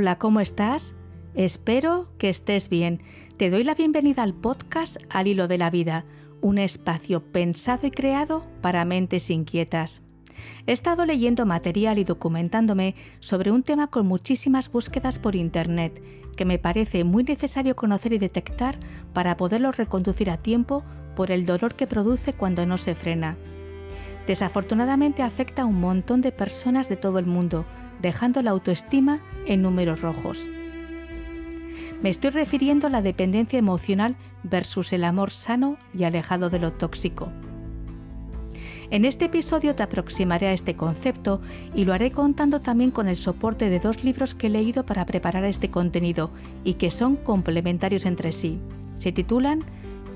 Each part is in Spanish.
Hola, ¿cómo estás? Espero que estés bien. Te doy la bienvenida al podcast Al Hilo de la Vida, un espacio pensado y creado para mentes inquietas. He estado leyendo material y documentándome sobre un tema con muchísimas búsquedas por Internet que me parece muy necesario conocer y detectar para poderlo reconducir a tiempo por el dolor que produce cuando no se frena. Desafortunadamente afecta a un montón de personas de todo el mundo, dejando la autoestima en números rojos. Me estoy refiriendo a la dependencia emocional versus el amor sano y alejado de lo tóxico. En este episodio te aproximaré a este concepto y lo haré contando también con el soporte de dos libros que he leído para preparar este contenido y que son complementarios entre sí. Se titulan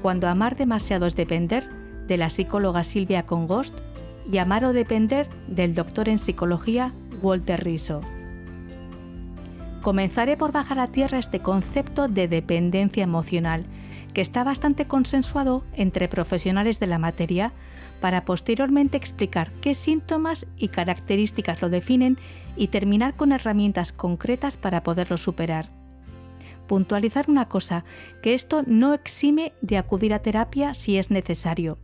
Cuando amar demasiado es depender, de la psicóloga Silvia Congost, y Amar o depender, del doctor en psicología Walter Riso. Comenzaré por bajar a tierra este concepto de dependencia emocional, que está bastante consensuado entre profesionales de la materia, para posteriormente explicar qué síntomas y características lo definen y terminar con herramientas concretas para poderlo superar. Puntualizar una cosa, que esto no exime de acudir a terapia si es necesario.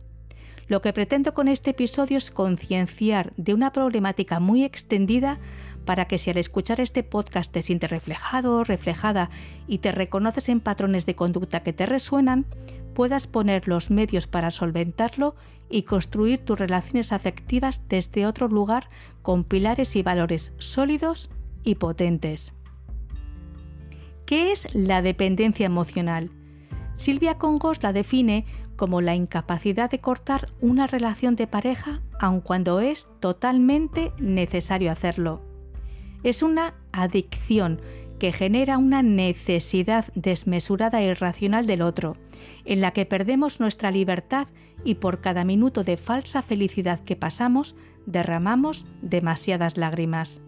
Lo que pretendo con este episodio es concienciar de una problemática muy extendida para que si al escuchar este podcast te sientes reflejado o reflejada y te reconoces en patrones de conducta que te resuenan, puedas poner los medios para solventarlo y construir tus relaciones afectivas desde otro lugar con pilares y valores sólidos y potentes. ¿Qué es la dependencia emocional? Silvia Congos la define como la incapacidad de cortar una relación de pareja aun cuando es totalmente necesario hacerlo. Es una adicción que genera una necesidad desmesurada e irracional del otro, en la que perdemos nuestra libertad y por cada minuto de falsa felicidad que pasamos derramamos demasiadas lágrimas.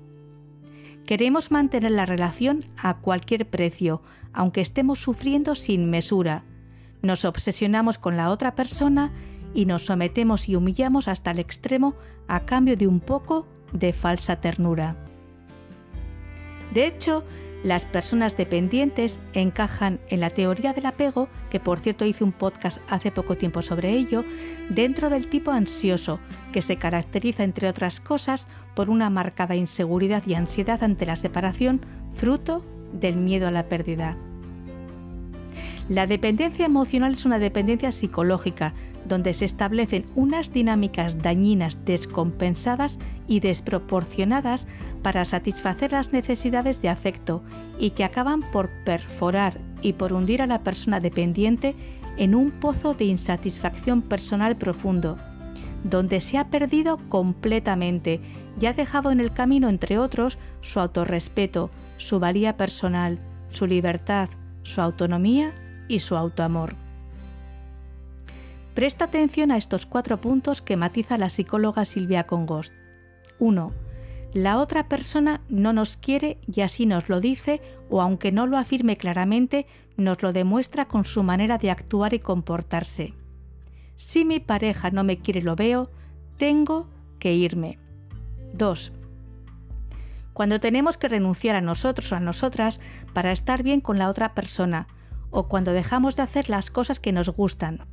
Queremos mantener la relación a cualquier precio, aunque estemos sufriendo sin mesura. Nos obsesionamos con la otra persona y nos sometemos y humillamos hasta el extremo a cambio de un poco de falsa ternura. De hecho, las personas dependientes encajan en la teoría del apego, que por cierto hice un podcast hace poco tiempo sobre ello, dentro del tipo ansioso, que se caracteriza entre otras cosas por una marcada inseguridad y ansiedad ante la separación, fruto del miedo a la pérdida. La dependencia emocional es una dependencia psicológica, donde se establecen unas dinámicas dañinas descompensadas y desproporcionadas para satisfacer las necesidades de afecto y que acaban por perforar y por hundir a la persona dependiente en un pozo de insatisfacción personal profundo, donde se ha perdido completamente y ha dejado en el camino, entre otros, su autorrespeto, su valía personal, su libertad, su autonomía y su autoamor. Presta atención a estos cuatro puntos que matiza la psicóloga Silvia Congost. 1. La otra persona no nos quiere y así nos lo dice o aunque no lo afirme claramente, nos lo demuestra con su manera de actuar y comportarse. Si mi pareja no me quiere lo veo, tengo que irme. 2. Cuando tenemos que renunciar a nosotros o a nosotras para estar bien con la otra persona, o cuando dejamos de hacer las cosas que nos gustan,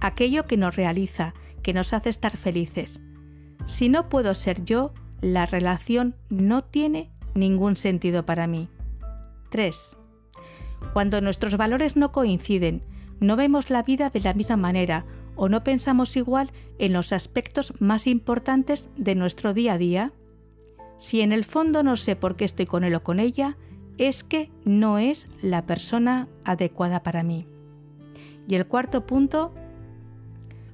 aquello que nos realiza, que nos hace estar felices. Si no puedo ser yo, la relación no tiene ningún sentido para mí. 3. Cuando nuestros valores no coinciden, no vemos la vida de la misma manera o no pensamos igual en los aspectos más importantes de nuestro día a día. Si en el fondo no sé por qué estoy con él o con ella, es que no es la persona adecuada para mí. Y el cuarto punto,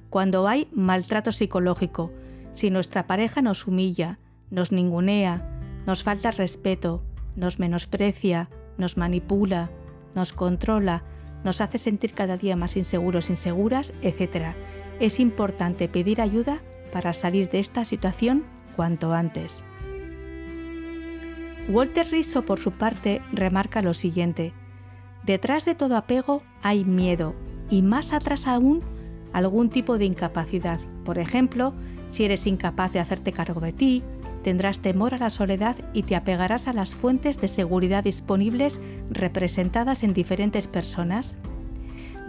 cuando hay maltrato psicológico, si nuestra pareja nos humilla, nos ningunea, nos falta respeto, nos menosprecia, nos manipula, nos controla, nos hace sentir cada día más inseguros, inseguras, etc. Es importante pedir ayuda para salir de esta situación cuanto antes. Walter Riso, por su parte, remarca lo siguiente. Detrás de todo apego hay miedo y más atrás aún algún tipo de incapacidad. Por ejemplo, si eres incapaz de hacerte cargo de ti, tendrás temor a la soledad y te apegarás a las fuentes de seguridad disponibles representadas en diferentes personas.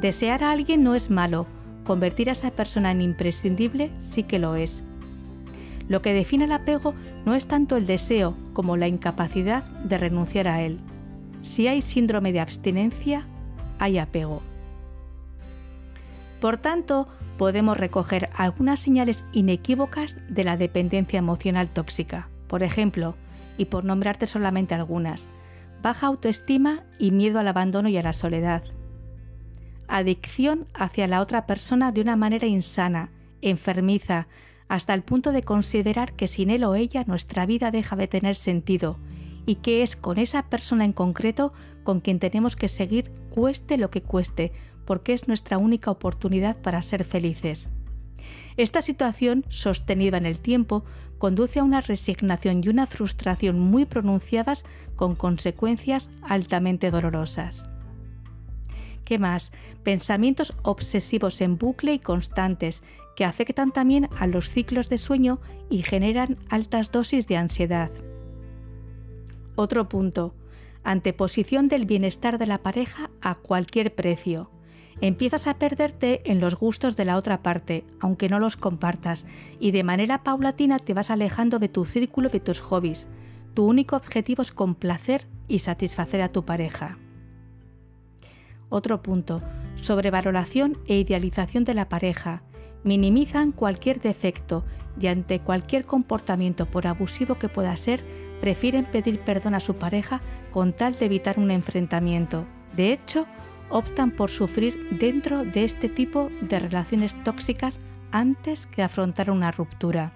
Desear a alguien no es malo, convertir a esa persona en imprescindible sí que lo es. Lo que define el apego no es tanto el deseo como la incapacidad de renunciar a él. Si hay síndrome de abstinencia, hay apego. Por tanto, podemos recoger algunas señales inequívocas de la dependencia emocional tóxica. Por ejemplo, y por nombrarte solamente algunas, baja autoestima y miedo al abandono y a la soledad. Adicción hacia la otra persona de una manera insana, enfermiza, hasta el punto de considerar que sin él o ella nuestra vida deja de tener sentido y que es con esa persona en concreto con quien tenemos que seguir cueste lo que cueste, porque es nuestra única oportunidad para ser felices. Esta situación, sostenida en el tiempo, conduce a una resignación y una frustración muy pronunciadas con consecuencias altamente dolorosas. ¿Qué más? Pensamientos obsesivos en bucle y constantes que afectan también a los ciclos de sueño y generan altas dosis de ansiedad. Otro punto. Anteposición del bienestar de la pareja a cualquier precio empiezas a perderte en los gustos de la otra parte, aunque no los compartas, y de manera paulatina te vas alejando de tu círculo de tus hobbies. Tu único objetivo es complacer y satisfacer a tu pareja. Otro punto, sobrevaloración e idealización de la pareja. Minimizan cualquier defecto y ante cualquier comportamiento por abusivo que pueda ser, prefieren pedir perdón a su pareja con tal de evitar un enfrentamiento. De hecho, optan por sufrir dentro de este tipo de relaciones tóxicas antes que afrontar una ruptura.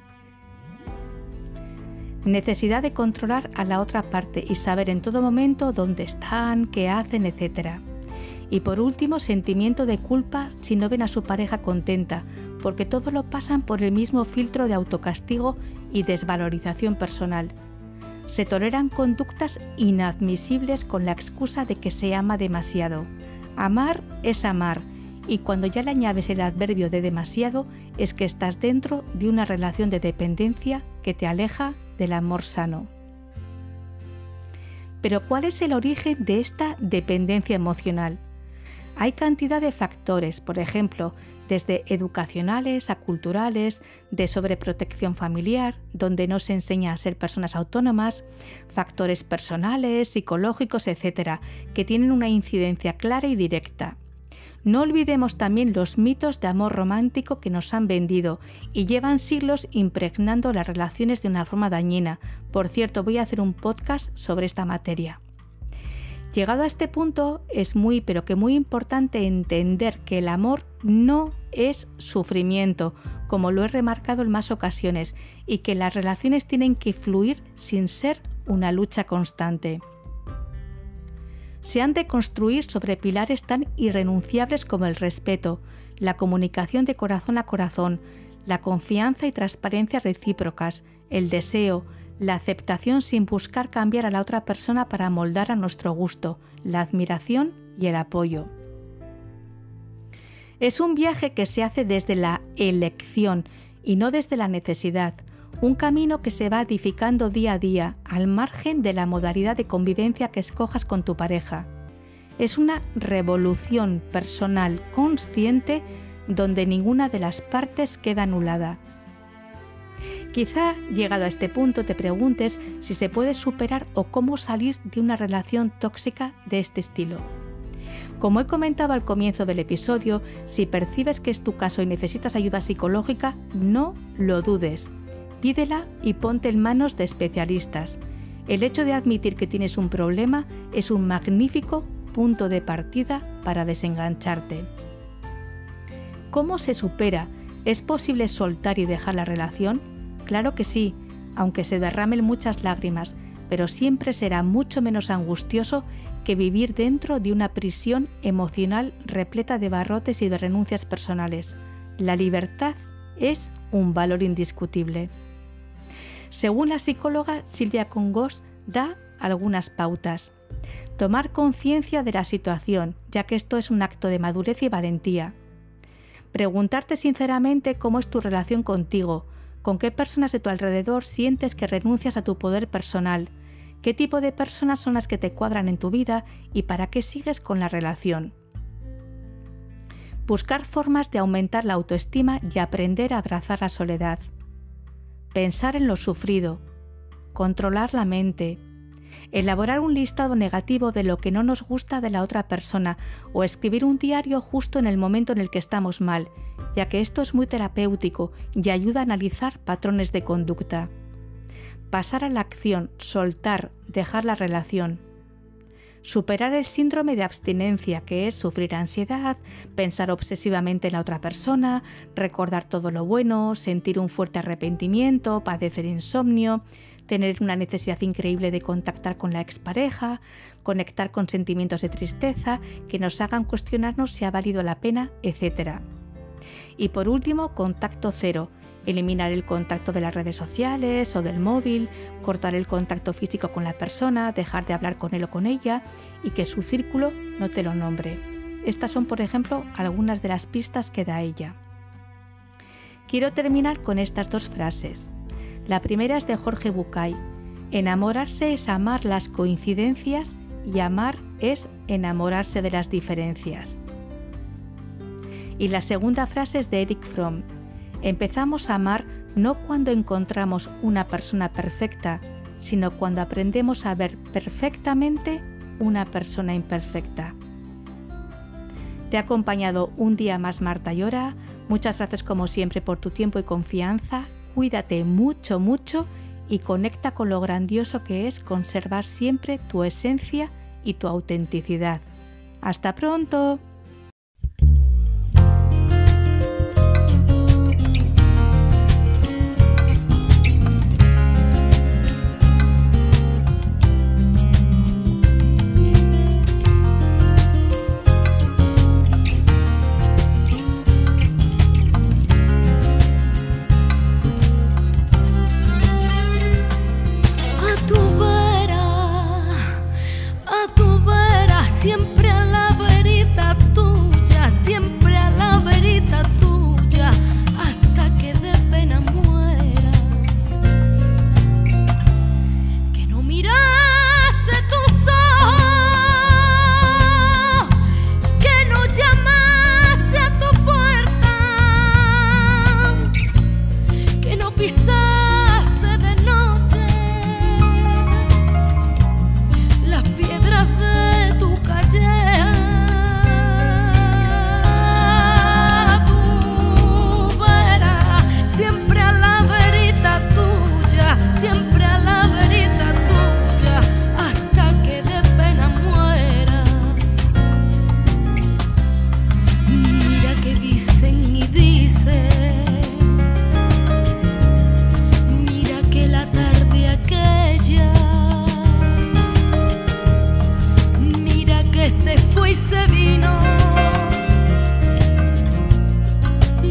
Necesidad de controlar a la otra parte y saber en todo momento dónde están, qué hacen, etc. Y por último, sentimiento de culpa si no ven a su pareja contenta, porque todo lo pasan por el mismo filtro de autocastigo y desvalorización personal. Se toleran conductas inadmisibles con la excusa de que se ama demasiado. Amar es amar y cuando ya le añades el adverbio de demasiado es que estás dentro de una relación de dependencia que te aleja del amor sano. Pero ¿cuál es el origen de esta dependencia emocional? Hay cantidad de factores, por ejemplo, desde educacionales a culturales, de sobreprotección familiar, donde no se enseña a ser personas autónomas, factores personales, psicológicos, etc., que tienen una incidencia clara y directa. No olvidemos también los mitos de amor romántico que nos han vendido y llevan siglos impregnando las relaciones de una forma dañina. Por cierto, voy a hacer un podcast sobre esta materia. Llegado a este punto, es muy, pero que muy importante entender que el amor no es sufrimiento, como lo he remarcado en más ocasiones, y que las relaciones tienen que fluir sin ser una lucha constante. Se han de construir sobre pilares tan irrenunciables como el respeto, la comunicación de corazón a corazón, la confianza y transparencia recíprocas, el deseo, la aceptación sin buscar cambiar a la otra persona para moldar a nuestro gusto, la admiración y el apoyo. Es un viaje que se hace desde la elección y no desde la necesidad, un camino que se va edificando día a día al margen de la modalidad de convivencia que escojas con tu pareja. Es una revolución personal consciente donde ninguna de las partes queda anulada. Quizá, llegado a este punto, te preguntes si se puede superar o cómo salir de una relación tóxica de este estilo. Como he comentado al comienzo del episodio, si percibes que es tu caso y necesitas ayuda psicológica, no lo dudes. Pídela y ponte en manos de especialistas. El hecho de admitir que tienes un problema es un magnífico punto de partida para desengancharte. ¿Cómo se supera? ¿Es posible soltar y dejar la relación? Claro que sí, aunque se derramen muchas lágrimas, pero siempre será mucho menos angustioso que vivir dentro de una prisión emocional repleta de barrotes y de renuncias personales. La libertad es un valor indiscutible. Según la psicóloga Silvia Congos, da algunas pautas. Tomar conciencia de la situación, ya que esto es un acto de madurez y valentía. Preguntarte sinceramente cómo es tu relación contigo, con qué personas de tu alrededor sientes que renuncias a tu poder personal, qué tipo de personas son las que te cuadran en tu vida y para qué sigues con la relación. Buscar formas de aumentar la autoestima y aprender a abrazar la soledad. Pensar en lo sufrido. Controlar la mente. Elaborar un listado negativo de lo que no nos gusta de la otra persona o escribir un diario justo en el momento en el que estamos mal, ya que esto es muy terapéutico y ayuda a analizar patrones de conducta. Pasar a la acción, soltar, dejar la relación superar el síndrome de abstinencia, que es sufrir ansiedad, pensar obsesivamente en la otra persona, recordar todo lo bueno, sentir un fuerte arrepentimiento, padecer insomnio, tener una necesidad increíble de contactar con la expareja, conectar con sentimientos de tristeza que nos hagan cuestionarnos si ha valido la pena, etc. Y por último, contacto cero, eliminar el contacto de las redes sociales o del móvil, cortar el contacto físico con la persona, dejar de hablar con él o con ella y que su círculo no te lo nombre. Estas son, por ejemplo, algunas de las pistas que da ella. Quiero terminar con estas dos frases. La primera es de Jorge Bucay. Enamorarse es amar las coincidencias y amar es enamorarse de las diferencias. Y la segunda frase es de Eric Fromm. Empezamos a amar no cuando encontramos una persona perfecta, sino cuando aprendemos a ver perfectamente una persona imperfecta. Te ha acompañado un día más Marta Llora. Muchas gracias como siempre por tu tiempo y confianza. Cuídate mucho, mucho y conecta con lo grandioso que es conservar siempre tu esencia y tu autenticidad. Hasta pronto.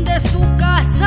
de su casa.